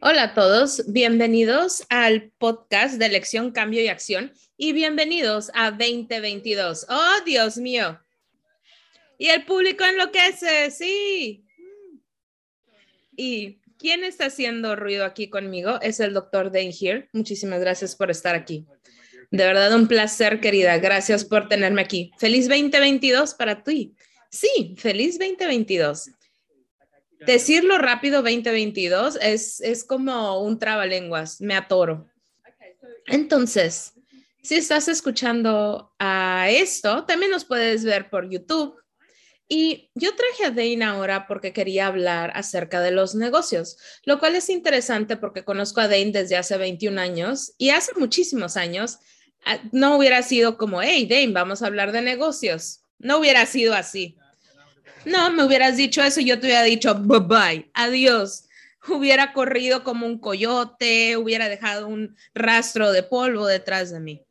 Hola a todos, bienvenidos al podcast de Elección, Cambio y Acción y bienvenidos a 2022. Oh, Dios mío. Y el público enloquece, sí. ¿Y quién está haciendo ruido aquí conmigo? Es el doctor Dane here. Muchísimas gracias por estar aquí. De verdad, un placer, querida. Gracias por tenerme aquí. Feliz 2022 para ti. Sí, feliz 2022. Decirlo rápido 2022 es, es como un trabalenguas, me atoro. Entonces, si estás escuchando a esto, también nos puedes ver por YouTube. Y yo traje a Dane ahora porque quería hablar acerca de los negocios, lo cual es interesante porque conozco a Dane desde hace 21 años y hace muchísimos años ah, no hubiera sido como, hey, Dane, vamos a hablar de negocios. No hubiera sido así. No, me hubieras dicho eso yo te hubiera dicho bye bye, adiós. Hubiera corrido como un coyote, hubiera dejado un rastro de polvo detrás de mí.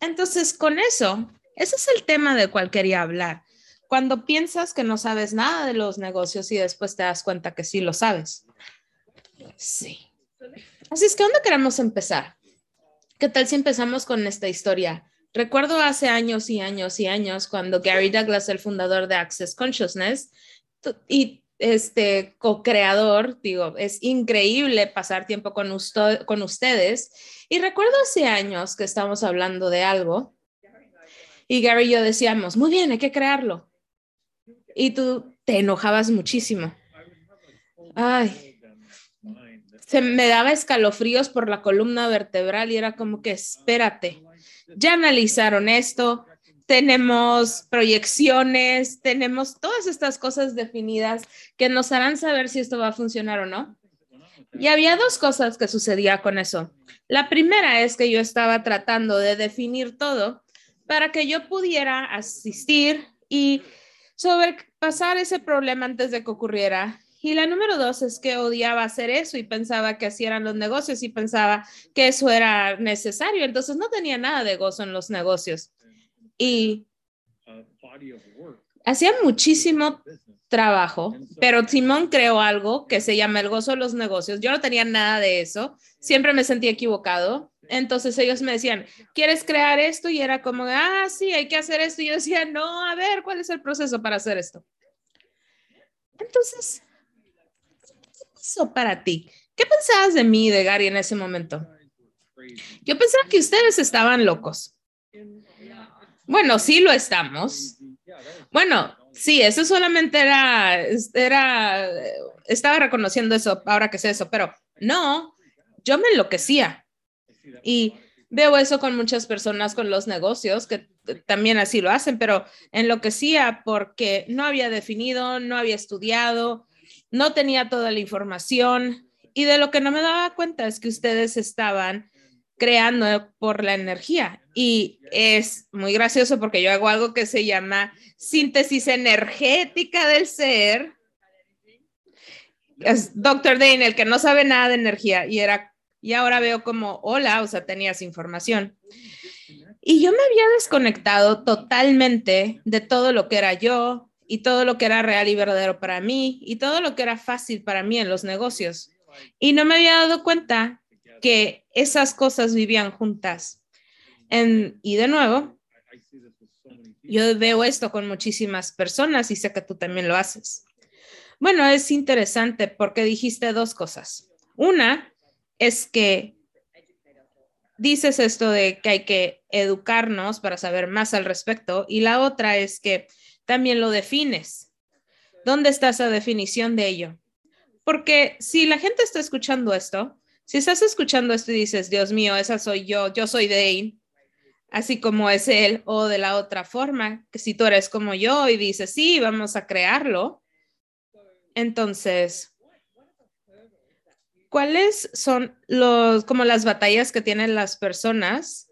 Entonces, con eso, ese es el tema del cual quería hablar. Cuando piensas que no sabes nada de los negocios y después te das cuenta que sí lo sabes. Sí. Así es que, ¿dónde queremos empezar? ¿Qué tal si empezamos con esta historia? Recuerdo hace años y años y años cuando Gary Douglas, el fundador de Access Consciousness y este co-creador, digo, es increíble pasar tiempo con, ustedes. Y recuerdo hace años que estábamos hablando de algo y Gary y yo decíamos, muy bien, hay que crearlo. Y tú te enojabas muchísimo. Ay, se me daba escalofríos por la columna vertebral y era como que espérate, ya analizaron esto, tenemos proyecciones, tenemos todas estas cosas definidas que nos harán saber si esto va a funcionar o no. Y había dos cosas que sucedía con eso. La primera es que yo estaba tratando de definir todo para que yo pudiera asistir y sobrepasar ese problema antes de que ocurriera y la número dos es que odiaba hacer eso y pensaba que así eran los negocios y pensaba que eso era necesario. Entonces no tenía nada de gozo en los negocios. Y hacía muchísimo trabajo, pero Simón creó algo que se llama el gozo de los negocios. Yo no tenía nada de eso, siempre me sentía equivocado. Entonces ellos me decían, ¿quieres crear esto? Y era como, ah, sí, hay que hacer esto. Y yo decía, no, a ver, ¿cuál es el proceso para hacer esto? Entonces, para ti? ¿Qué pensabas de mí de Gary en ese momento? Yo pensaba que ustedes estaban locos. Bueno, sí lo estamos. Bueno, sí, eso solamente era, era, estaba reconociendo eso, ahora que sé eso, pero no, yo me enloquecía. Y veo eso con muchas personas con los negocios que también así lo hacen, pero enloquecía porque no había definido, no había estudiado, no tenía toda la información y de lo que no me daba cuenta es que ustedes estaban creando por la energía y es muy gracioso porque yo hago algo que se llama síntesis energética del ser. Es Dr. Dane, el que no sabe nada de energía y era y ahora veo como, hola, o sea, tenías información. Y yo me había desconectado totalmente de todo lo que era yo, y todo lo que era real y verdadero para mí y todo lo que era fácil para mí en los negocios. Y no me había dado cuenta que esas cosas vivían juntas. y de nuevo, yo veo esto con muchísimas personas y sé que tú también lo haces. Bueno, es interesante porque dijiste dos cosas. Una es que dices esto de que hay que educarnos para saber más al respecto y la otra es que también lo defines. ¿Dónde está esa definición de ello? Porque si la gente está escuchando esto, si estás escuchando esto y dices, Dios mío, esa soy yo, yo soy Dane, así como es él, o de la otra forma, que si tú eres como yo y dices, sí, vamos a crearlo, entonces, ¿cuáles son los, como las batallas que tienen las personas?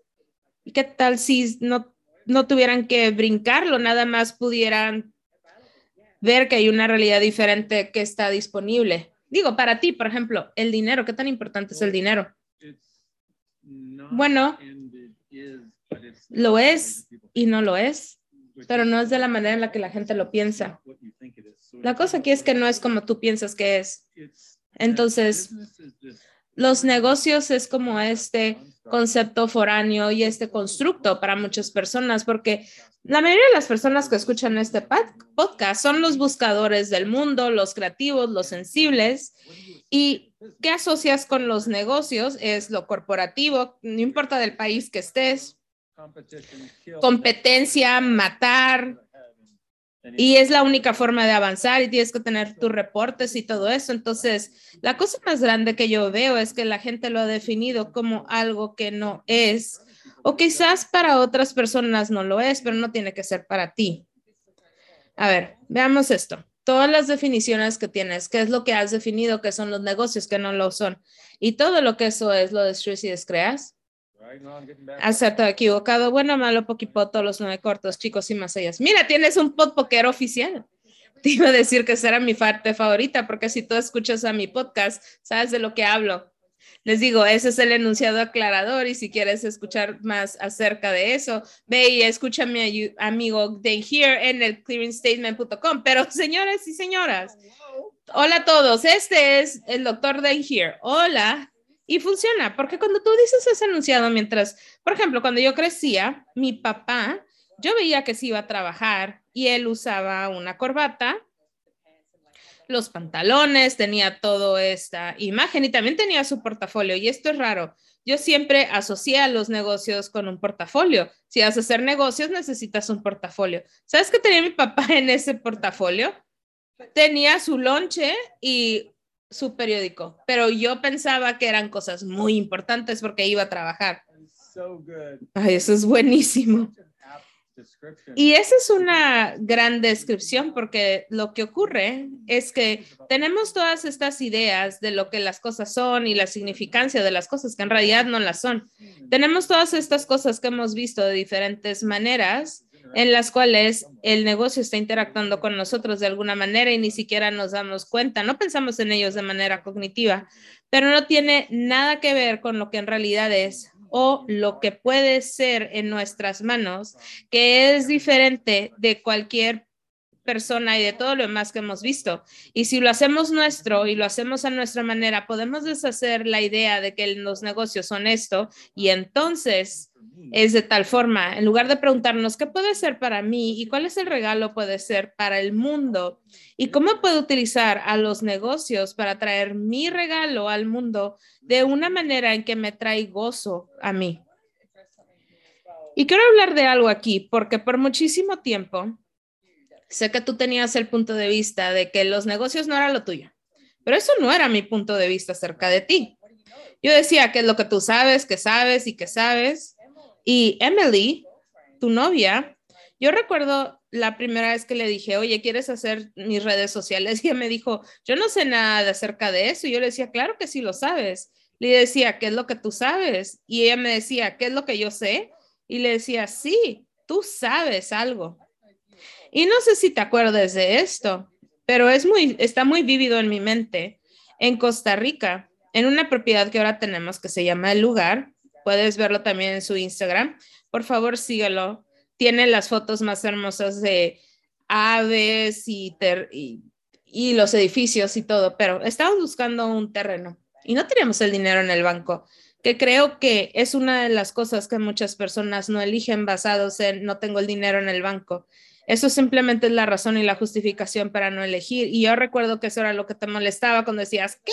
¿Y qué tal si no no tuvieran que brincarlo, nada más pudieran ver que hay una realidad diferente que está disponible. Digo, para ti, por ejemplo, el dinero, ¿qué tan importante es el dinero? Bueno, lo es y no lo es, pero no es de la manera en la que la gente lo piensa. La cosa aquí es que no es como tú piensas que es. Entonces, los negocios es como este concepto foráneo y este constructo para muchas personas, porque la mayoría de las personas que escuchan este podcast son los buscadores del mundo, los creativos, los sensibles. ¿Y qué asocias con los negocios? Es lo corporativo, no importa del país que estés, competencia, matar, y es la única forma de avanzar y tienes que tener tus reportes y todo eso. Entonces, la cosa más grande que yo veo es que la gente lo ha definido como algo que no es, o quizás para otras personas no lo es, pero no tiene que ser para ti. A ver, veamos esto. Todas las definiciones que tienes, qué es lo que has definido que son los negocios, que no lo son. Y todo lo que eso es, lo destruyes y descreas. Acerto equivocado, bueno, malo, poquipoto, los nueve cortos, chicos y más allá. Mira, tienes un pod poker oficial. Te iba a decir que esa era mi parte favorita, porque si tú escuchas a mi podcast, sabes de lo que hablo. Les digo, ese es el enunciado aclarador y si quieres escuchar más acerca de eso, ve y escucha a mi amigo Day Here en el clearingstatement.com. Pero señores y señoras, hola a todos, este es el doctor Day Here. Hola, y funciona, porque cuando tú dices ese enunciado, mientras, por ejemplo, cuando yo crecía, mi papá, yo veía que se iba a trabajar y él usaba una corbata, los pantalones, tenía toda esta imagen y también tenía su portafolio. Y esto es raro. Yo siempre asocié a los negocios con un portafolio. Si vas a hacer negocios, necesitas un portafolio. ¿Sabes qué tenía mi papá en ese portafolio? Tenía su lonche y su periódico, pero yo pensaba que eran cosas muy importantes porque iba a trabajar. Ay, eso es buenísimo. Y esa es una gran descripción porque lo que ocurre es que tenemos todas estas ideas de lo que las cosas son y la significancia de las cosas que en realidad no las son. Tenemos todas estas cosas que hemos visto de diferentes maneras en las cuales el negocio está interactuando con nosotros de alguna manera y ni siquiera nos damos cuenta, no pensamos en ellos de manera cognitiva, pero no tiene nada que ver con lo que en realidad es o lo que puede ser en nuestras manos, que es diferente de cualquier persona y de todo lo demás que hemos visto. Y si lo hacemos nuestro y lo hacemos a nuestra manera, podemos deshacer la idea de que los negocios son esto y entonces es de tal forma, en lugar de preguntarnos qué puede ser para mí y cuál es el regalo puede ser para el mundo y cómo puedo utilizar a los negocios para traer mi regalo al mundo de una manera en que me trae gozo a mí. Y quiero hablar de algo aquí, porque por muchísimo tiempo sé que tú tenías el punto de vista de que los negocios no eran lo tuyo, pero eso no era mi punto de vista acerca de ti. Yo decía que es lo que tú sabes, que sabes y que sabes, y Emily, tu novia, yo recuerdo la primera vez que le dije, oye, ¿quieres hacer mis redes sociales? Y ella me dijo, yo no sé nada acerca de eso. Y yo le decía, claro que sí lo sabes. Le decía, ¿qué es lo que tú sabes? Y ella me decía, ¿qué es lo que yo sé? Y le decía, sí, tú sabes algo. Y no sé si te acuerdas de esto, pero es muy, está muy vívido en mi mente. En Costa Rica, en una propiedad que ahora tenemos que se llama El Lugar, Puedes verlo también en su Instagram. Por favor, síguelo. Tiene las fotos más hermosas de aves y, y, los edificios y todo, pero estamos buscando un terreno y no teníamos el dinero en el banco, que creo que es una de las cosas que muchas personas no eligen basados en no tengo el dinero en el banco. Eso simplemente es la razón y la justificación para no elegir. Y yo recuerdo que eso era lo que te molestaba cuando decías, ¿qué?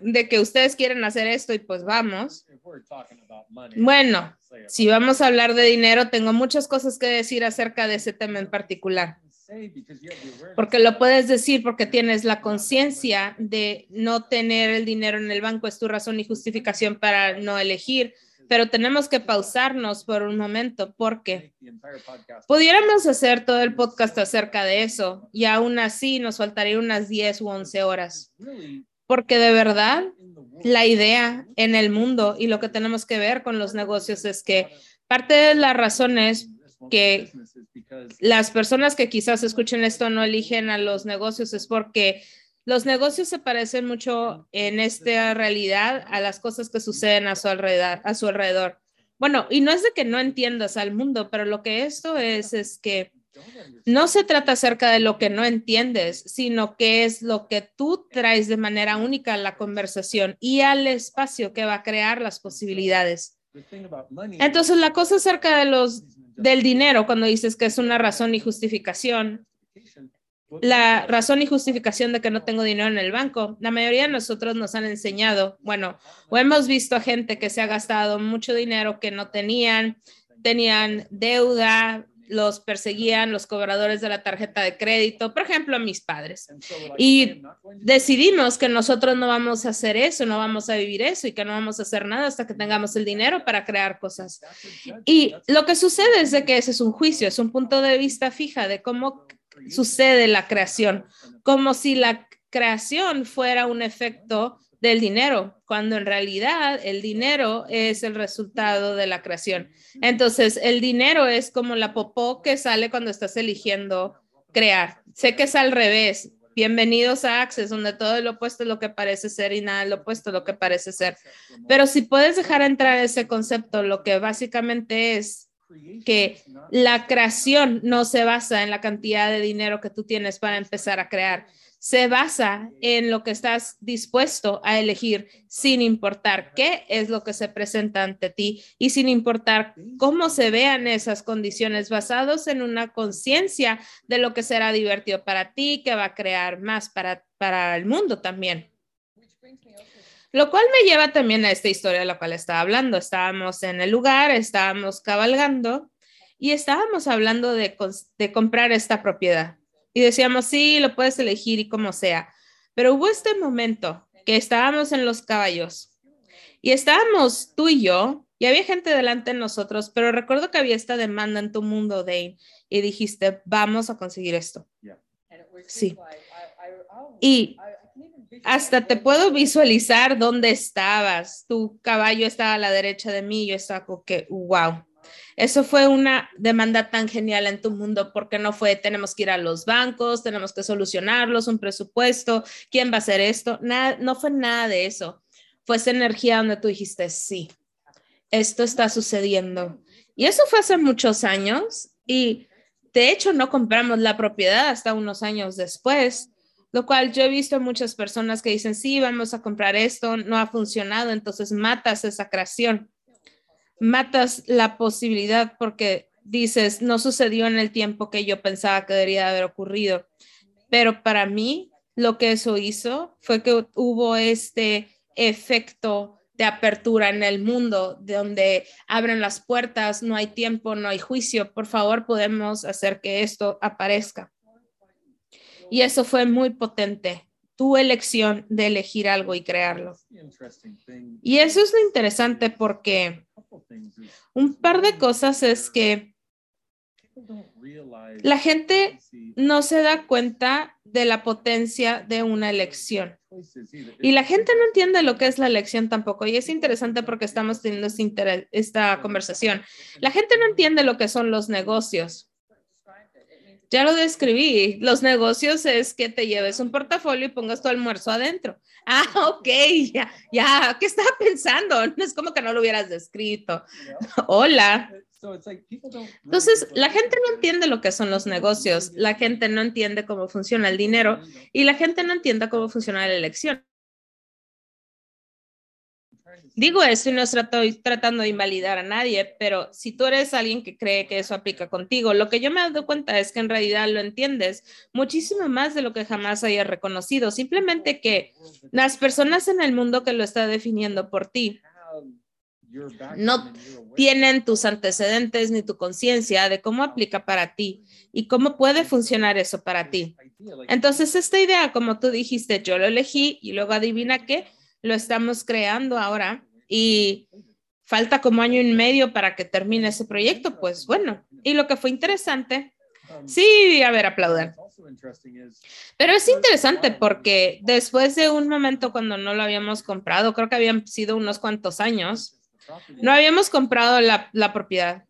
de que ustedes quieren hacer esto y pues vamos. Bueno, si vamos a hablar de dinero, tengo muchas cosas que decir acerca de ese tema en particular. Porque lo puedes decir porque tienes la conciencia de no tener el dinero en el banco, es tu razón y justificación para no elegir, pero tenemos que pausarnos por un momento porque pudiéramos hacer todo el podcast acerca de eso y aún así nos faltaría unas 10 u 11 horas. Porque de verdad la idea en el mundo y lo que tenemos que ver con los negocios es que parte de las razones que las personas que quizás escuchen esto no eligen a los negocios es porque los negocios se parecen mucho en esta realidad a las cosas que suceden a su alrededor. A su alrededor. Bueno, y no es de que no entiendas al mundo, pero lo que esto es es que No se trata acerca de lo que no entiendes, sino que es lo que tú traes de manera única a la conversación y al espacio que va a crear las posibilidades. Entonces, la cosa acerca de los del dinero, cuando dices que es una razón y justificación, la razón y justificación de que no tengo dinero en el banco. La mayoría de nosotros nos han enseñado, bueno, o hemos visto a gente que se ha gastado mucho dinero que no tenían, tenían deuda, los perseguían los cobradores de la tarjeta de crédito, por ejemplo, a mis padres. Y decidimos que nosotros no vamos a hacer eso, no vamos a vivir eso y que no vamos a hacer nada hasta que tengamos el dinero para crear cosas. Y lo que sucede es de que ese es un juicio, es un punto de vista fija de cómo sucede la creación, como si la creación fuera un efecto del dinero, cuando en realidad el dinero es el resultado de la creación. Entonces, el dinero es como la popó que sale cuando estás eligiendo crear. Sé que es al revés. Bienvenidos a Access, donde todo lo opuesto es lo que parece ser y nada lo opuesto es lo que parece ser. Pero si puedes dejar entrar ese concepto, lo que básicamente es que la creación no se basa en la cantidad de dinero que tú tienes para empezar a crear, se basa en lo que estás dispuesto a elegir sin importar qué es lo que se presenta ante ti y sin importar cómo se vean esas condiciones basados en una conciencia de lo que será divertido para ti, que va a crear más para, para el mundo también. Lo cual me lleva también a esta historia de la cual estaba hablando. Estábamos en el lugar, estábamos cabalgando y estábamos hablando de, de comprar esta propiedad. Y decíamos, sí, lo puedes elegir y como sea. Pero hubo este momento que estábamos en los caballos y estábamos tú y yo y había gente delante de nosotros, pero recuerdo que había esta demanda en tu mundo, Dane, y dijiste, vamos a conseguir esto. Sí. Y hasta te puedo visualizar dónde estabas. Tu caballo estaba a la derecha de mí, yo estaba como que, wow. Eso fue una demanda tan genial en tu mundo porque no fue tenemos que ir a los bancos, tenemos que solucionarlos, un presupuesto, quién va a hacer esto. No fue nada de eso. Fue esa energía donde tú dijiste, sí, esto está sucediendo. Y eso fue hace muchos años y de hecho no compramos la propiedad hasta unos años después, lo cual yo he visto muchas personas que dicen, sí, vamos a comprar esto, no ha funcionado, entonces matas esa creación matas la posibilidad porque dices, no sucedió en el tiempo que yo pensaba que debería haber ocurrido. Pero para mí, lo que eso hizo fue que hubo este efecto de apertura en el mundo, donde abren las puertas, no hay tiempo, no hay juicio. Por favor, podemos hacer que esto aparezca. Y eso fue muy potente, tu elección de elegir algo y crearlo. Y eso es lo interesante porque un par de cosas es que la gente no se da cuenta de la potencia de una elección. Y la gente no entiende lo que es la elección tampoco. Y es interesante porque estamos teniendo este esta conversación. La gente no entiende lo que son los negocios. Ya lo describí. Los negocios es que te lleves un portafolio y pongas tu almuerzo adentro. Ah, ok, ya, ya, ¿qué estaba pensando? No es como que no lo hubieras descrito. Hola. Entonces, la gente no entiende lo que son los negocios, la gente no entiende cómo funciona el dinero y la gente no entiende cómo funciona la elección. Digo eso y no estoy tratando de invalidar a nadie, pero si tú eres alguien que cree que eso aplica contigo, lo que yo me he dado cuenta es que en realidad lo entiendes muchísimo más de lo que jamás hayas reconocido. Simplemente que las personas en el mundo que lo está definiendo por ti no tienen tus antecedentes ni tu conciencia de cómo aplica para ti y cómo puede funcionar eso para ti. Entonces, esta idea, como tú dijiste, yo lo elegí y luego adivina qué lo estamos creando ahora y falta como año y medio para que termine ese proyecto, pues bueno, y lo que fue interesante, sí, a ver, aplaudan. Pero es interesante porque después de un momento cuando no lo habíamos comprado, creo que habían sido unos cuantos años, no habíamos comprado la, la propiedad.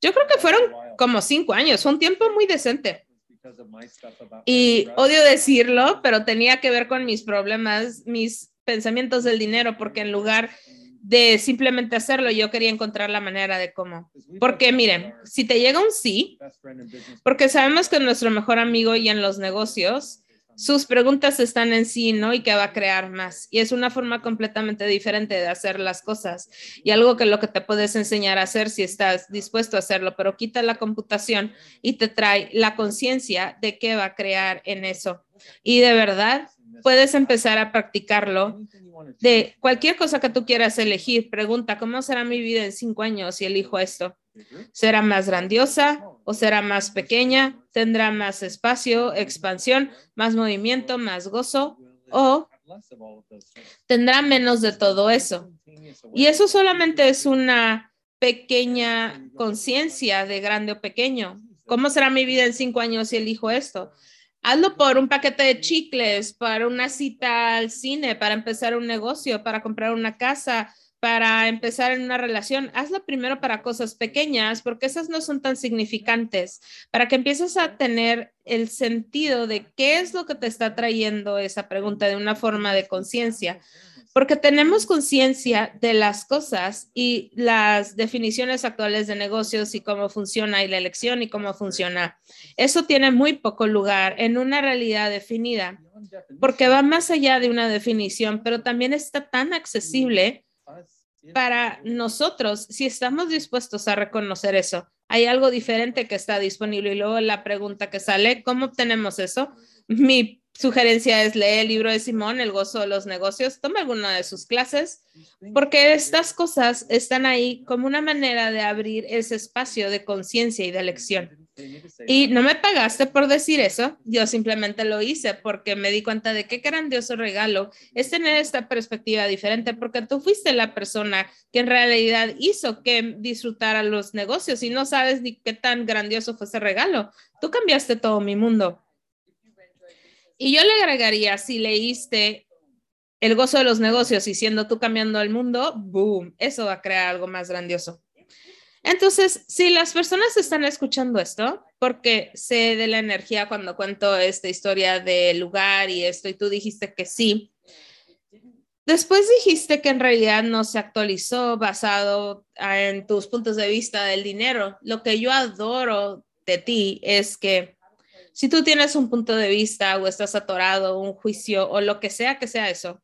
Yo creo que fueron como cinco años, fue un tiempo muy decente. Y odio decirlo, pero tenía que ver con mis problemas, mis pensamientos del dinero, porque en lugar de simplemente hacerlo, yo quería encontrar la manera de cómo. Porque miren, si te llega un sí, porque sabemos que nuestro mejor amigo y en los negocios, sus preguntas están en sí, ¿no? Y que va a crear más. Y es una forma completamente diferente de hacer las cosas. Y algo que lo que te puedes enseñar a hacer si estás dispuesto a hacerlo, pero quita la computación y te trae la conciencia de qué va a crear en eso. Y de verdad, puedes empezar a practicarlo de cualquier cosa que tú quieras elegir. Pregunta, ¿cómo será mi vida en cinco años si elijo esto? ¿Será más grandiosa o será más pequeña? ¿Tendrá más espacio, expansión, más movimiento, más gozo? ¿O tendrá menos de todo eso? Y eso solamente es una pequeña conciencia de grande o pequeño. ¿Cómo será mi vida en cinco años si elijo esto? Hazlo por un paquete de chicles, para una cita al cine, para empezar un negocio, para comprar una casa, para empezar en una relación. Hazlo primero para cosas pequeñas, porque esas no son tan significantes, para que empieces a tener el sentido de qué es lo que te está trayendo esa pregunta de una forma de conciencia porque tenemos conciencia de las cosas y las definiciones actuales de negocios y cómo funciona y la elección y cómo funciona. Eso tiene muy poco lugar en una realidad definida, porque va más allá de una definición, pero también está tan accesible para nosotros si estamos dispuestos a reconocer eso. Hay algo diferente que está disponible y luego la pregunta que sale, ¿cómo obtenemos eso? Mi sugerencia es leer el libro de Simón, El gozo de los negocios, toma alguna de sus clases, porque estas cosas están ahí como una manera de abrir ese espacio de conciencia y de elección. Y no me pagaste por decir eso, yo simplemente lo hice porque me di cuenta de qué grandioso regalo es tener esta perspectiva diferente, porque tú fuiste la persona que en realidad hizo que disfrutara los negocios y no sabes ni qué tan grandioso fue ese regalo. Tú cambiaste todo mi mundo. Y yo le agregaría, si leíste El gozo de los negocios y siendo tú cambiando el mundo, boom, eso va a crear algo más grandioso. Entonces, si las personas están escuchando esto, porque sé de la energía cuando cuento esta historia del lugar y esto, y tú dijiste que sí, después dijiste que en realidad no se actualizó basado en tus puntos de vista del dinero. Lo que yo adoro de ti es que si tú tienes un punto de vista o estás atorado, un juicio o lo que sea que sea eso,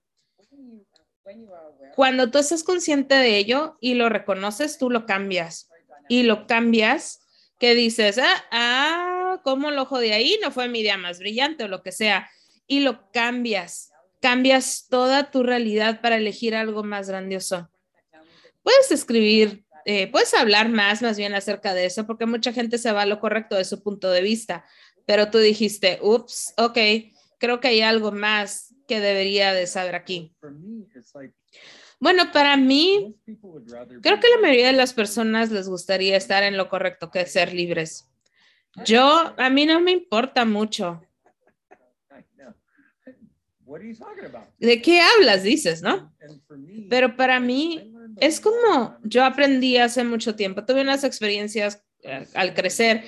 cuando tú estás consciente de ello y lo reconoces, tú lo cambias. Y lo cambias, que dices, ah, ah, ¿cómo lo de ahí? No fue mi idea más brillante o lo que sea. Y lo cambias. Cambias toda tu realidad para elegir algo más grandioso. Puedes escribir, eh, puedes hablar más, más bien acerca de eso, porque mucha gente se va a lo correcto de su punto de vista pero tú dijiste, ups, ok, creo que hay algo más que debería de saber aquí. Bueno, para mí, creo que la mayoría de las personas les gustaría estar en lo correcto que ser libres. Yo, a mí no me importa mucho. ¿De qué hablas? Dices, ¿no? Pero para mí es como yo aprendí hace mucho tiempo, tuve unas experiencias eh, al crecer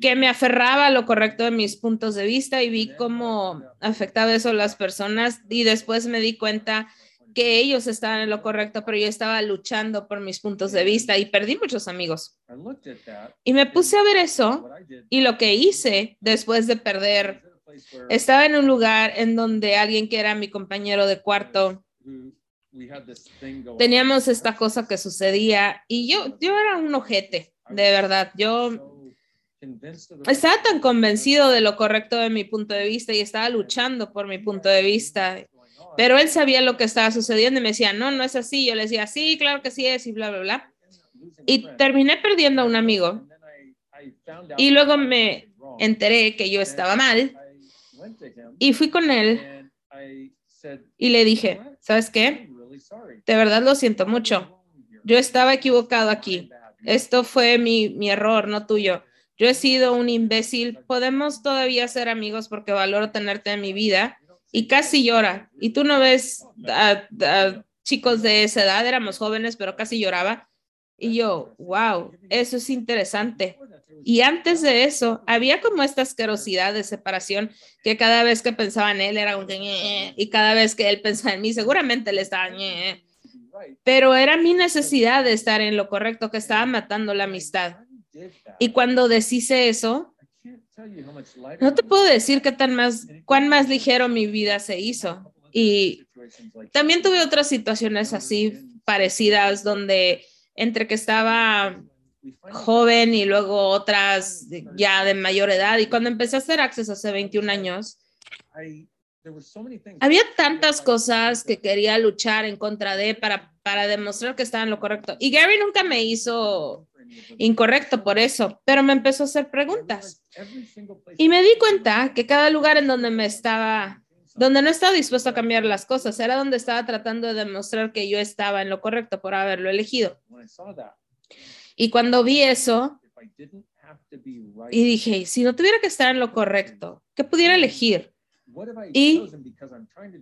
que me aferraba a lo correcto de mis puntos de vista y vi cómo afectaba eso a las personas y después me di cuenta que ellos estaban en lo correcto, pero yo estaba luchando por mis puntos de vista y perdí muchos amigos. Y me puse a ver eso y lo que hice después de perder, estaba en un lugar en donde alguien que era mi compañero de cuarto, teníamos esta cosa que sucedía y yo, yo era un ojete, de verdad, yo estaba tan convencido de lo correcto de mi punto de vista y estaba luchando por mi punto de vista, pero él sabía lo que estaba sucediendo y me decía, no, no es así. Yo le decía, sí, claro que sí es y bla, bla, bla. Y terminé perdiendo a un amigo. Y luego me enteré que yo estaba mal y fui con él y le dije, ¿sabes qué? De verdad lo siento mucho. Yo estaba equivocado aquí. Esto fue mi, mi error, no tuyo yo he sido un imbécil, podemos todavía ser amigos porque valoro tenerte en mi vida. Y casi llora. Y tú no ves a, chicos de esa edad, éramos jóvenes, pero casi lloraba. Y yo, wow, eso es interesante. Y antes de eso, había como esta asquerosidad de separación que cada vez que pensaba en él era un y cada vez que él pensaba en mí, seguramente le estaba pero era mi necesidad de estar en lo correcto que estaba matando la amistad. Y cuando deshice eso, no te puedo decir qué tan más, cuán más ligero mi vida se hizo. Y también tuve otras situaciones así parecidas donde entre que estaba joven y luego otras ya de mayor edad. Y cuando empecé a hacer Access hace 21 años, había tantas cosas que quería luchar en contra de para, para demostrar que estaba en lo correcto. Y Gary nunca me hizo incorrecto por eso, pero me empezó a hacer preguntas. Y me di cuenta que cada lugar en donde me estaba, donde no estaba dispuesto a cambiar las cosas, era donde estaba tratando de demostrar que yo estaba en lo correcto por haberlo elegido. Y cuando vi eso, y dije, si no tuviera que estar en lo correcto, ¿qué pudiera elegir? ¿Y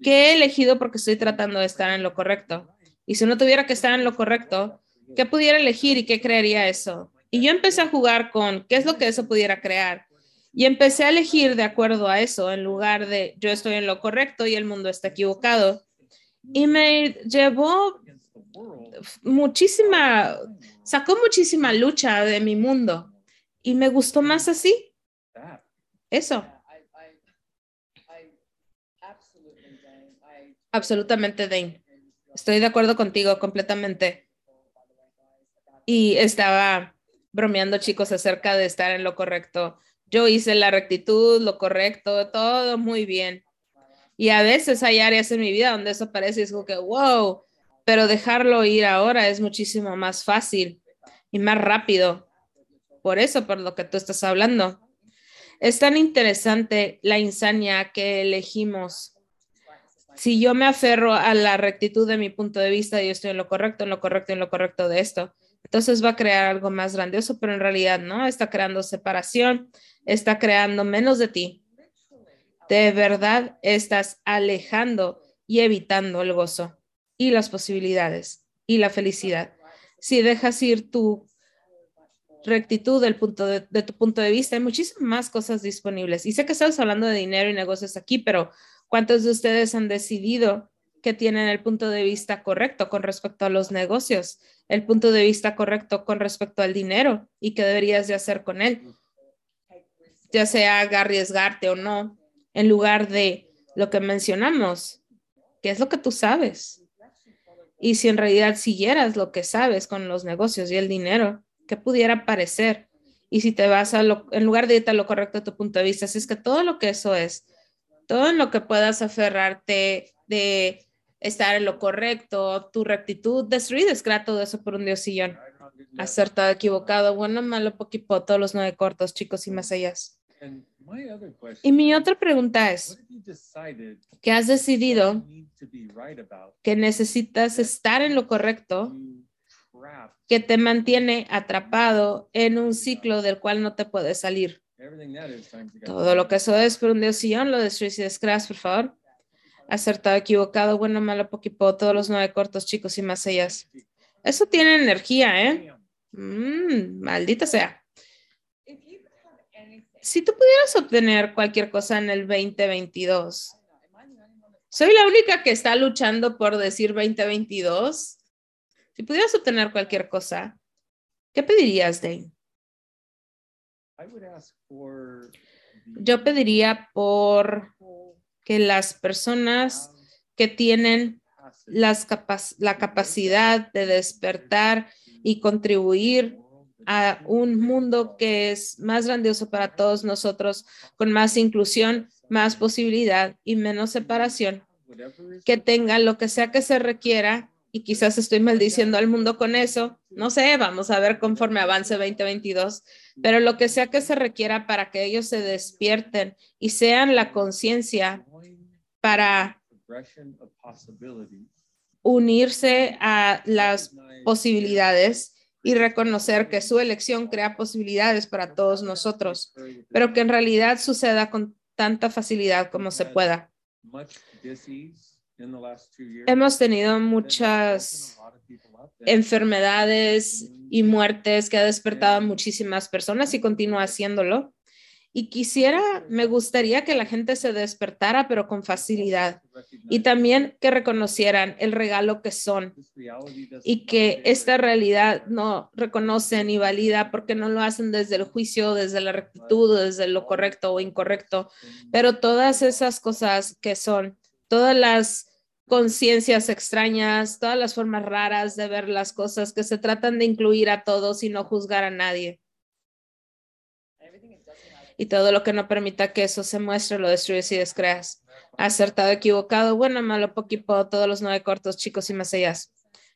qué he elegido porque estoy tratando de estar en lo correcto? Y si no tuviera que estar en lo correcto, ¿qué pudiera elegir y qué crearía eso? Y yo empecé a jugar con qué es lo que eso pudiera crear. Y empecé a elegir de acuerdo a eso, en lugar de yo estoy en lo correcto y el mundo está equivocado. Y me llevó muchísima, sacó muchísima lucha de mi mundo y me gustó más así. Eso. Absolutamente, Dane. Estoy de acuerdo contigo completamente. Y estaba bromeando, chicos, acerca de estar en lo correcto. Yo hice la rectitud, lo correcto, todo muy bien. Y a veces hay áreas en mi vida donde eso parece y es como que, wow, pero dejarlo ir ahora es muchísimo más fácil y más rápido. Por eso, por lo que tú estás hablando. Es tan interesante la insania que elegimos. Si yo me aferro a la rectitud de mi punto de vista, yo estoy en lo correcto, en lo correcto, en lo correcto de esto. Entonces va a crear algo más grandioso, pero en realidad no, está creando separación, está creando menos de ti. De verdad estás alejando y evitando el gozo y las posibilidades y la felicidad. Si dejas ir tu rectitud del punto de, tu punto de vista, hay muchísimas más cosas disponibles. Y sé que estamos hablando de dinero y negocios aquí, pero ¿cuántos de ustedes han decidido que tienen el punto de vista correcto con respecto a los negocios, el punto de vista correcto con respecto al dinero y qué deberías de hacer con él? Ya sea arriesgarte o no, en lugar de lo que mencionamos, ¿qué es lo que tú sabes? Y si en realidad siguieras lo que sabes con los negocios y el dinero, ¿qué pudiera parecer? Y si te vas a lo, en lugar de irte a lo correcto a tu punto de vista, si es que todo lo que eso es, todo en lo que puedas aferrarte de estar en lo correcto, tu rectitud, destruir, descrea todo eso por un dios sillón. Acertado, equivocado, bueno, malo, poquito, todos los nueve cortos, chicos y más allá. Y mi otra pregunta es, ¿qué has decidido que necesitas estar en lo correcto que te mantiene atrapado en un ciclo del cual no te puedes salir? Todo lo que eso es por un diosillón, lo destruyes y descreas, por favor. Acertado, equivocado, bueno, malo, poquito, todos los nueve cortos, chicos y más allá. Eso tiene energía, ¿eh? Mm, maldita sea si tú pudieras obtener cualquier cosa en el 2022, soy la única que está luchando por decir 2022. Si pudieras obtener cualquier cosa, ¿qué pedirías, Dane? Yo pediría por que las personas que tienen las la capacidad de despertar y contribuir a un mundo que es más grandioso para todos nosotros, con más inclusión, más posibilidad y menos separación, que tenga lo que sea que se requiera, y quizás estoy maldiciendo al mundo con eso, no sé, vamos a ver conforme avance 2022, pero lo que sea que se requiera para que ellos se despierten y sean la conciencia para unirse a las posibilidades y reconocer que su elección crea posibilidades para todos nosotros, pero que en realidad suceda con tanta facilidad como se pueda. Hemos tenido muchas enfermedades y muertes que ha despertado a muchísimas personas y continúa haciéndolo. Y quisiera, me gustaría que la gente se despertara, pero con facilidad. Y también que reconocieran el regalo que son y que esta realidad no reconoce ni valida porque no lo hacen desde el juicio, desde la rectitud, desde lo correcto o incorrecto. Pero todas esas cosas que son, todas las conciencias extrañas, todas las formas raras de ver las cosas que se tratan de incluir a todos y no juzgar a nadie y todo lo que no permita que eso se muestre lo destruyes y descreas. Acertado, equivocado, bueno, malo, poquito, todos los nueve cortos, chicos y más allá.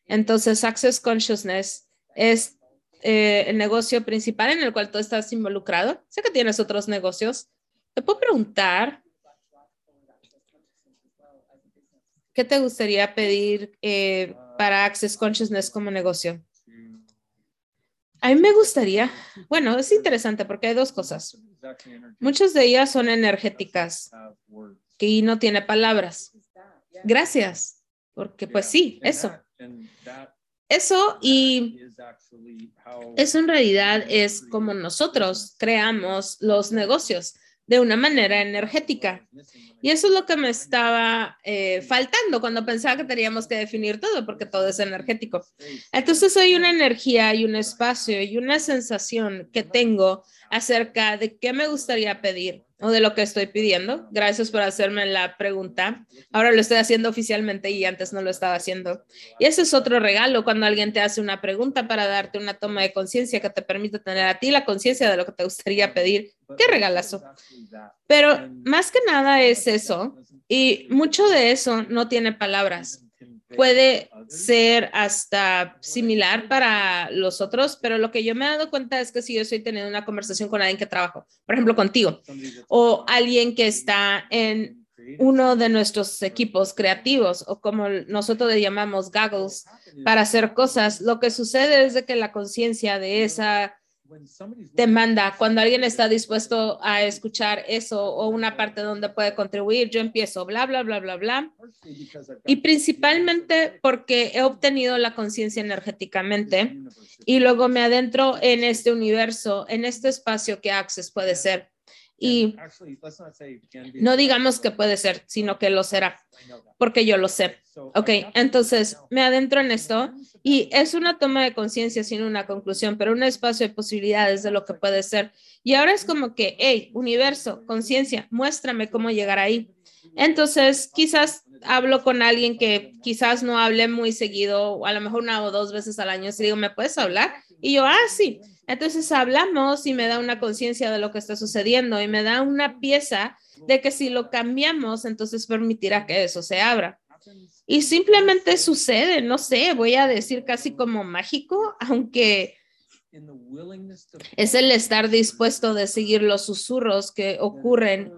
Entonces, Access Consciousness es eh, el negocio principal en el cual tú estás involucrado. Sé que tienes otros negocios. Te puedo preguntar, ¿qué te gustaría pedir eh, para Access Consciousness como negocio? A mí me gustaría, bueno, es interesante porque hay dos cosas. Muchas de ellas son energéticas y no tiene palabras. Gracias, porque pues sí, eso. Eso y eso en realidad es como nosotros creamos los negocios de una manera energética. Y eso es lo que me estaba eh, faltando cuando pensaba que teníamos que definir todo, porque todo es energético. Entonces hay una energía y un espacio y una sensación que tengo acerca de qué me gustaría pedir o de lo que estoy pidiendo. Gracias por hacerme la pregunta. Ahora lo estoy haciendo oficialmente y antes no lo estaba haciendo. Y ese es otro regalo cuando alguien te hace una pregunta para darte una toma de conciencia que te permite tener a ti la conciencia de lo que te gustaría pedir. Qué regalazo. Pero más que nada es eso. Y mucho de eso no tiene palabras puede ser hasta similar para los otros, pero lo que yo me he dado cuenta es que si yo estoy teniendo una conversación con alguien que trabajo, por ejemplo contigo, o alguien que está en uno de nuestros equipos creativos o como nosotros le llamamos goggles para hacer cosas, lo que sucede es de que la conciencia de esa demanda, cuando alguien está dispuesto a escuchar eso o una parte donde puede contribuir, yo empiezo bla, bla, bla, bla, bla. Y principalmente porque he obtenido la conciencia energéticamente y luego me adentro en este universo, en este espacio que Access puede ser. Y no digamos que puede ser, sino que lo será, porque yo lo sé. Ok, entonces me adentro en esto y es una toma de conciencia sin una conclusión, pero un espacio de posibilidades de lo que puede ser. Y ahora es como que, hey, universo, conciencia, muéstrame cómo llegar ahí. Entonces, quizás hablo con alguien que quizás no hable muy seguido, o a lo mejor una o dos veces al año, y digo, ¿me puedes hablar? Y yo, ah, sí. Entonces hablamos y me da una conciencia de lo que está sucediendo y me da una pieza de que si lo cambiamos, entonces permitirá que eso se abra. Y simplemente sucede, no sé, voy a decir casi como mágico, aunque es el estar dispuesto de seguir los susurros que ocurren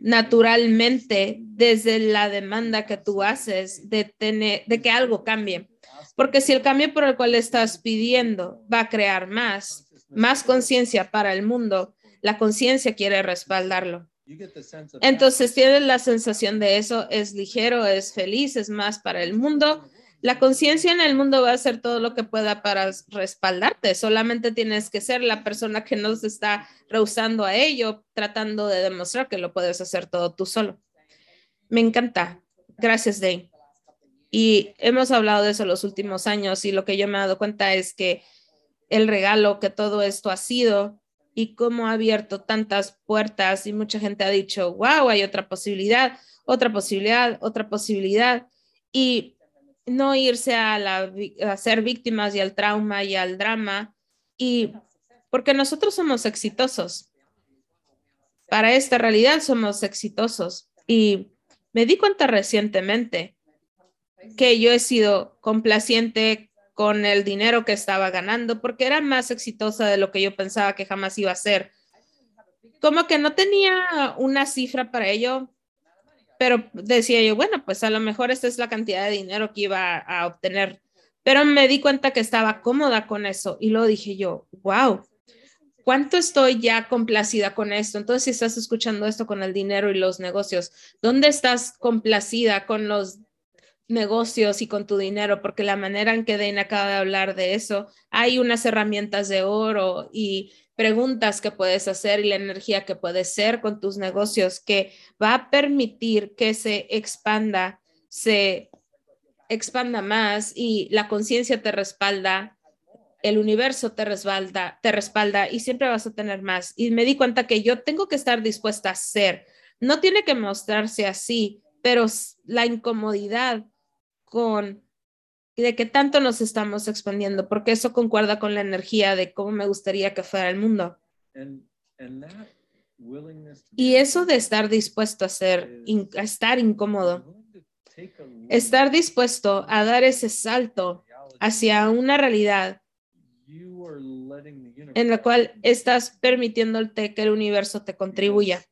naturalmente desde la demanda que tú haces de, tener, de que algo cambie. Porque si el cambio por el cual estás pidiendo va a crear más, más conciencia para el mundo, la conciencia quiere respaldarlo. Entonces tienes la sensación de eso, es ligero, es feliz, es más para el mundo. La conciencia en el mundo va a hacer todo lo que pueda para respaldarte. Solamente tienes que ser la persona que no se está rehusando a ello, tratando de demostrar que lo puedes hacer todo tú solo. Me encanta. Gracias, Dane. Y hemos hablado de eso los últimos años y lo que yo me he dado cuenta es que el regalo que todo esto ha sido y cómo ha abierto tantas puertas y mucha gente ha dicho, wow, hay otra posibilidad, otra posibilidad, otra posibilidad. Y no irse a, la, a ser víctimas y al trauma y al drama. Y porque nosotros somos exitosos. Para esta realidad somos exitosos. Y me di cuenta recientemente que yo he sido complaciente con el dinero que estaba ganando porque era más exitosa de lo que yo pensaba que jamás iba a ser. Como que no tenía una cifra para ello, pero decía yo, bueno, pues a lo mejor esta es la cantidad de dinero que iba a obtener. Pero me di cuenta que estaba cómoda con eso y lo dije yo, wow, ¿cuánto estoy ya complacida con esto? Entonces, si estás escuchando esto con el dinero y los negocios, ¿dónde estás complacida con los negocios y con tu dinero, porque la manera en que Dane acaba de hablar de eso, hay unas herramientas de oro y preguntas que puedes hacer y la energía que puedes ser con tus negocios que va a permitir que se expanda, se expanda más y la conciencia te respalda, el universo te respalda, te respalda y siempre vas a tener más. Y me di cuenta que yo tengo que estar dispuesta a ser. No tiene que mostrarse así, pero la incomodidad con de qué tanto nos estamos expandiendo, porque eso concuerda con la energía de cómo me gustaría que fuera el mundo. Y eso de estar dispuesto a ser, a estar incómodo, estar dispuesto a dar ese salto hacia una realidad en la cual estás permitiéndote que el universo te contribuya.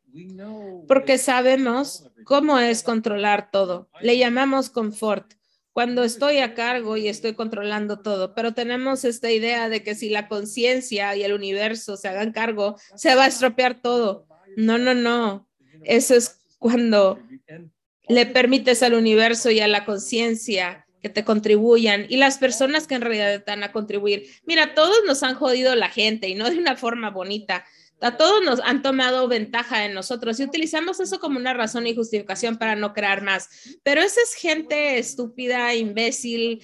Porque sabemos cómo es controlar todo. Le llamamos confort cuando estoy a cargo y estoy controlando todo, pero tenemos esta idea de que si la conciencia y el universo se hagan cargo, se va a estropear todo. No, no, no. Eso es cuando le permites al universo y a la conciencia que te contribuyan y las personas que en realidad están a contribuir. Mira, todos nos han jodido la gente y no de una forma bonita a todos nos han tomado ventaja de nosotros y utilizamos eso como una razón y justificación para no crear más. Pero esa es gente estúpida, imbécil,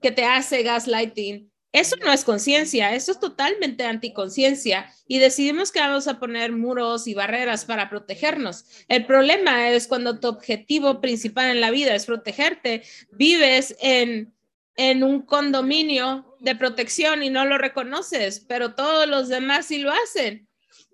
que te hace gaslighting. Eso no es conciencia, eso es totalmente anticonciencia y decidimos que vamos a poner muros y barreras para protegernos. El problema es cuando tu objetivo principal en la vida es protegerte, vives en, en un condominio de protección y no lo reconoces, pero todos los demás sí lo hacen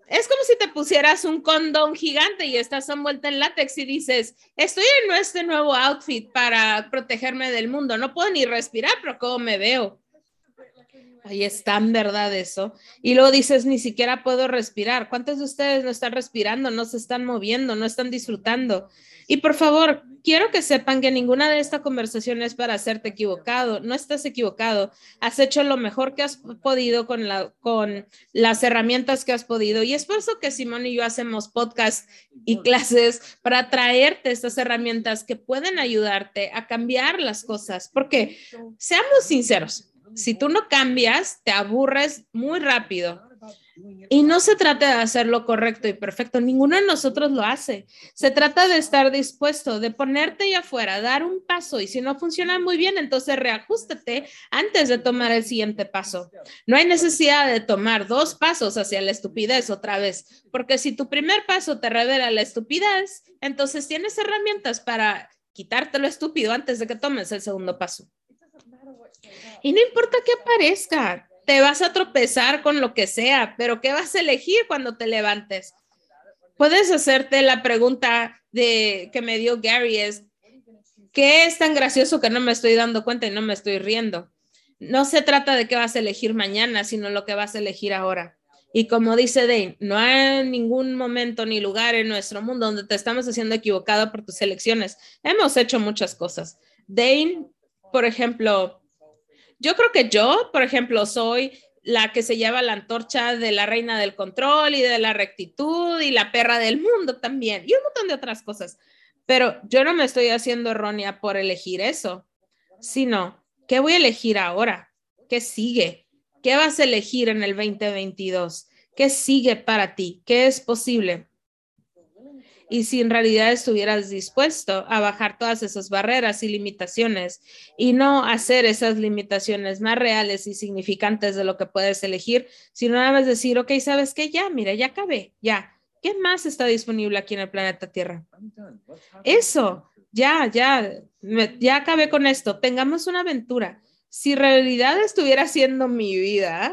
es como si te pusieras un condón gigante y estás envuelta en látex y dices, estoy en este nuevo outfit para protegerme del mundo, no puedo ni respirar, pero ¿cómo me veo? Ahí está en verdad eso. Y luego dices, ni siquiera puedo respirar. ¿Cuántos de ustedes no están respirando, no se están moviendo, no están disfrutando? Y por favor, quiero que sepan que ninguna de estas conversaciones es para hacerte equivocado. No estás equivocado. Has hecho lo mejor que has podido con, la, con las herramientas que has podido. Y es por eso que Simón y yo hacemos podcast y clases para traerte estas herramientas que pueden ayudarte a cambiar las cosas. Porque seamos sinceros, si tú no cambias, te aburres muy rápido. Y no se trata de hacer lo correcto y perfecto, ninguno de nosotros lo hace. Se trata de estar dispuesto, de ponerte ahí afuera, dar un paso y si no funciona muy bien, entonces reajustate antes de tomar el siguiente paso. No hay necesidad de tomar dos pasos hacia la estupidez otra vez, porque si tu primer paso te revela la estupidez, entonces tienes herramientas para quitarte lo estúpido antes de que tomes el segundo paso. Y no importa que aparezca, te vas a tropezar con lo que sea, pero ¿qué vas a elegir cuando te levantes? Puedes hacerte la pregunta de que me dio Gary es, ¿qué es tan gracioso que no me estoy dando cuenta y no me estoy riendo? No se trata de qué vas a elegir mañana, sino lo que vas a elegir ahora. Y como dice Dane, no hay ningún momento ni lugar en nuestro mundo donde te estamos haciendo equivocado por tus elecciones. Hemos hecho muchas cosas. Dane, por ejemplo, yo creo que yo, por ejemplo, soy la que se lleva la antorcha de la reina del control y de la rectitud y la perra del mundo también y un montón de otras cosas. Pero yo no me estoy haciendo errónea por elegir eso, sino, ¿qué voy a elegir ahora? ¿Qué sigue? ¿Qué vas a elegir en el 2022? ¿Qué sigue para ti? ¿Qué es posible? Y si en realidad estuvieras dispuesto a bajar todas esas barreras y limitaciones y no hacer esas limitaciones más reales y significantes de lo que puedes elegir, sino nada más decir, ok, sabes qué, ya, mira, ya acabé, ya. ¿Qué más está disponible aquí en el planeta Tierra? Eso, ya, ya, ya acabé con esto. Tengamos una aventura. Si realidad estuviera siendo mi vida,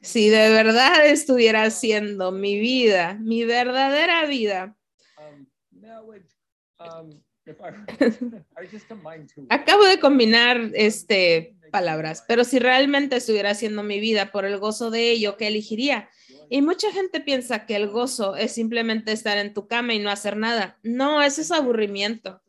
si de verdad estuviera siendo mi vida, mi verdadera vida, Acabo de combinar este palabras, pero si realmente estuviera haciendo mi vida por el gozo de ello, ¿qué elegiría? Y mucha gente piensa que el gozo es simplemente estar en tu cama y no hacer nada. No, eso es aburrimiento.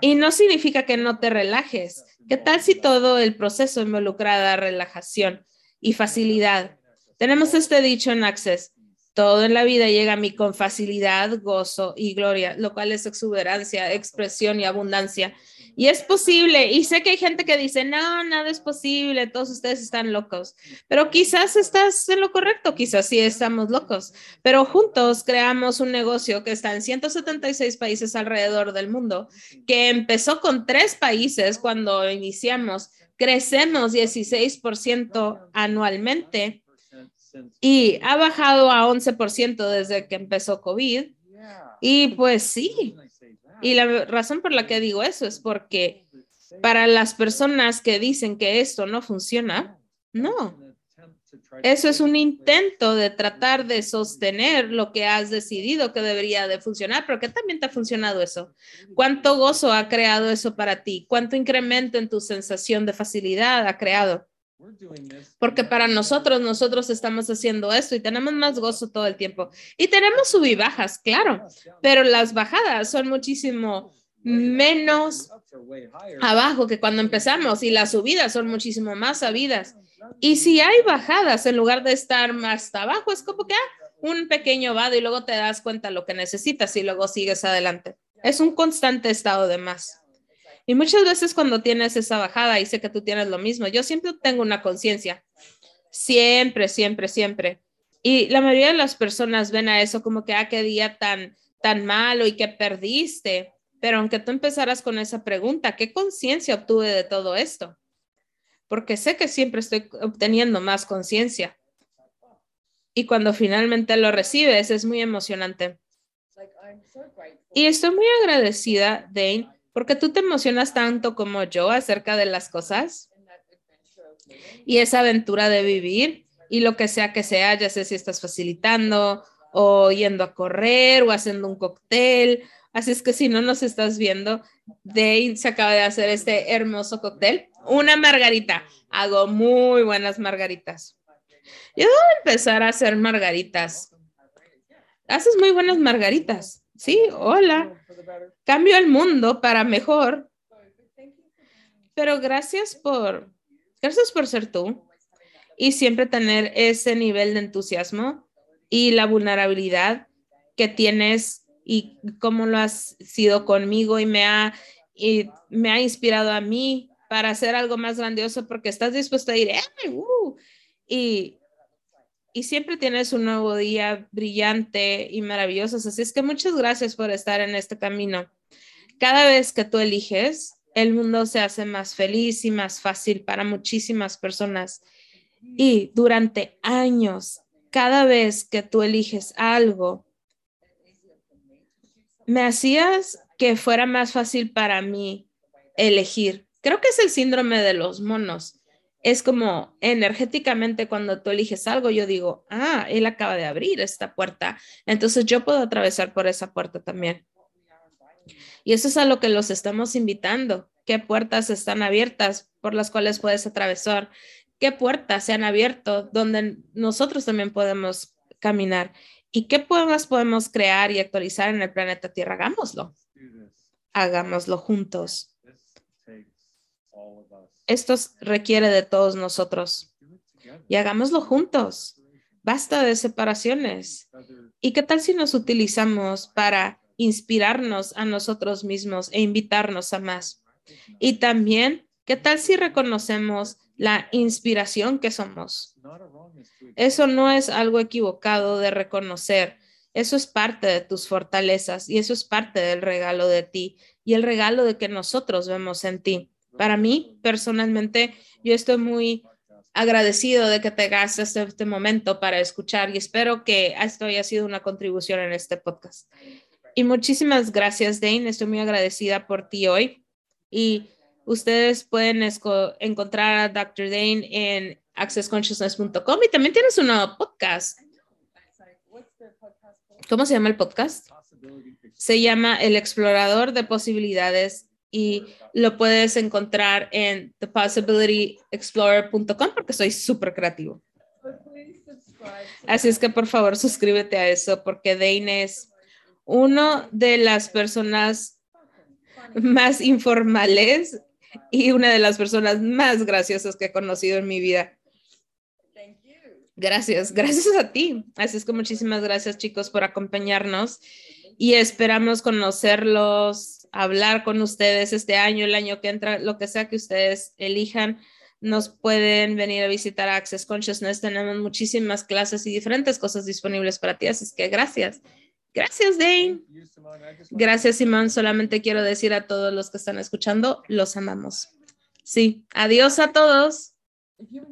Y no significa que no te relajes. ¿Qué tal si todo el proceso involucrada relajación y facilidad? Tenemos este dicho en Access, todo en la vida llega a mí con facilidad, gozo y gloria, lo cual es exuberancia, expresión y abundancia. Y es posible, y sé que hay gente que dice, no, nada es posible, todos ustedes están locos, pero quizás estás en lo correcto, quizás sí estamos locos, pero juntos creamos un negocio que está en 176 países alrededor del mundo, que empezó con tres países cuando iniciamos, crecemos 16% anualmente y ha bajado a 11% desde que empezó COVID. Y pues sí, y la razón por la que digo eso es porque para las personas que dicen que esto no funciona, no. Eso es un intento de tratar de sostener lo que has decidido que debería de funcionar, pero que también te ha funcionado eso. ¿Cuánto gozo ha creado eso para ti? ¿Cuánto incremento en tu sensación de facilidad ha creado? Porque para nosotros, nosotros estamos haciendo esto y tenemos más gozo todo el tiempo. Y tenemos sub y claro, pero las bajadas son muchísimo menos abajo que cuando empezamos y las subidas son muchísimo más sabidas. Y si hay bajadas, en lugar de estar más abajo, es como que ah, un pequeño vado y luego te das cuenta lo que necesitas y luego sigues adelante. Es un constante estado de más. Y muchas veces cuando tienes esa bajada y sé que tú tienes lo mismo, yo siempre tengo una conciencia. Siempre, siempre, siempre. Y la mayoría de las personas ven a eso como que, ah, qué día tan, tan malo y que perdiste. Pero aunque tú empezaras con esa pregunta, ¿qué conciencia obtuve de todo esto? Porque sé que siempre estoy obteniendo más conciencia. Y cuando finalmente lo recibes, es muy emocionante. Y estoy muy agradecida, Dane, porque tú te emocionas tanto como yo acerca de las cosas y esa aventura de vivir y lo que sea que sea, ya sé si estás facilitando o yendo a correr o haciendo un cóctel. Así es que si no nos estás viendo, Dane se acaba de hacer este hermoso cóctel. Una margarita. Hago muy buenas margaritas. Yo debo empezar a hacer margaritas. Haces muy buenas margaritas. Sí, hola. Cambio el mundo para mejor. Pero gracias por, gracias por ser tú y siempre tener ese nivel de entusiasmo y la vulnerabilidad que tienes y cómo lo has sido conmigo y me ha, y me ha inspirado a mí para hacer algo más grandioso porque estás dispuesto a ir uh", y y siempre tienes un nuevo día brillante y maravilloso. Así es que muchas gracias por estar en este camino. Cada vez que tú eliges, el mundo se hace más feliz y más fácil para muchísimas personas. Y durante años, cada vez que tú eliges algo, me hacías que fuera más fácil para mí elegir. Creo que es el síndrome de los monos es como energéticamente cuando tú eliges algo, yo digo, ah, él acaba de abrir esta puerta, entonces yo puedo atravesar por esa puerta también. Y eso es a lo que los estamos invitando. ¿Qué puertas están abiertas por las cuales puedes atravesar? ¿Qué puertas se han abierto donde nosotros también podemos caminar? ¿Y qué puertas podemos crear y actualizar en el planeta Tierra? Hagámoslo. Hagámoslo juntos. Esto requiere de todos nosotros. Y hagámoslo juntos. Basta de separaciones. ¿Y qué tal si nos utilizamos para inspirarnos a nosotros mismos e invitarnos a más? Y también, ¿qué tal si reconocemos la inspiración que somos? Eso no es algo equivocado de reconocer. Eso es parte de tus fortalezas y eso es parte del regalo de ti y el regalo de que nosotros vemos en ti. Para mí, personalmente, yo estoy muy agradecido de que te gastes este momento para escuchar y espero que esto haya sido una contribución en este podcast. Y muchísimas gracias, Dane. Estoy muy agradecida por ti hoy. Y ustedes pueden encontrar a Dr. Dane en accessconsciousness.com y también tienes un podcast. ¿Cómo se llama el podcast? Se llama El Explorador de Posibilidades y lo puedes encontrar en thepossibilityexplorer.com porque soy súper creativo. Así es que por favor suscríbete a eso porque Dane es una de las personas más informales y una de las personas más graciosas que he conocido en mi vida. Gracias, gracias a ti. Así es que muchísimas gracias chicos por acompañarnos y esperamos conocerlos hablar con ustedes este año, el año que entra, lo que sea que ustedes elijan. Nos pueden venir a visitar Access Consciousness. Tenemos muchísimas clases y diferentes cosas disponibles para ti. Así que gracias. Gracias, Dane. Gracias, Simón. Solamente quiero decir a todos los que están escuchando, los amamos. Sí, adiós a todos.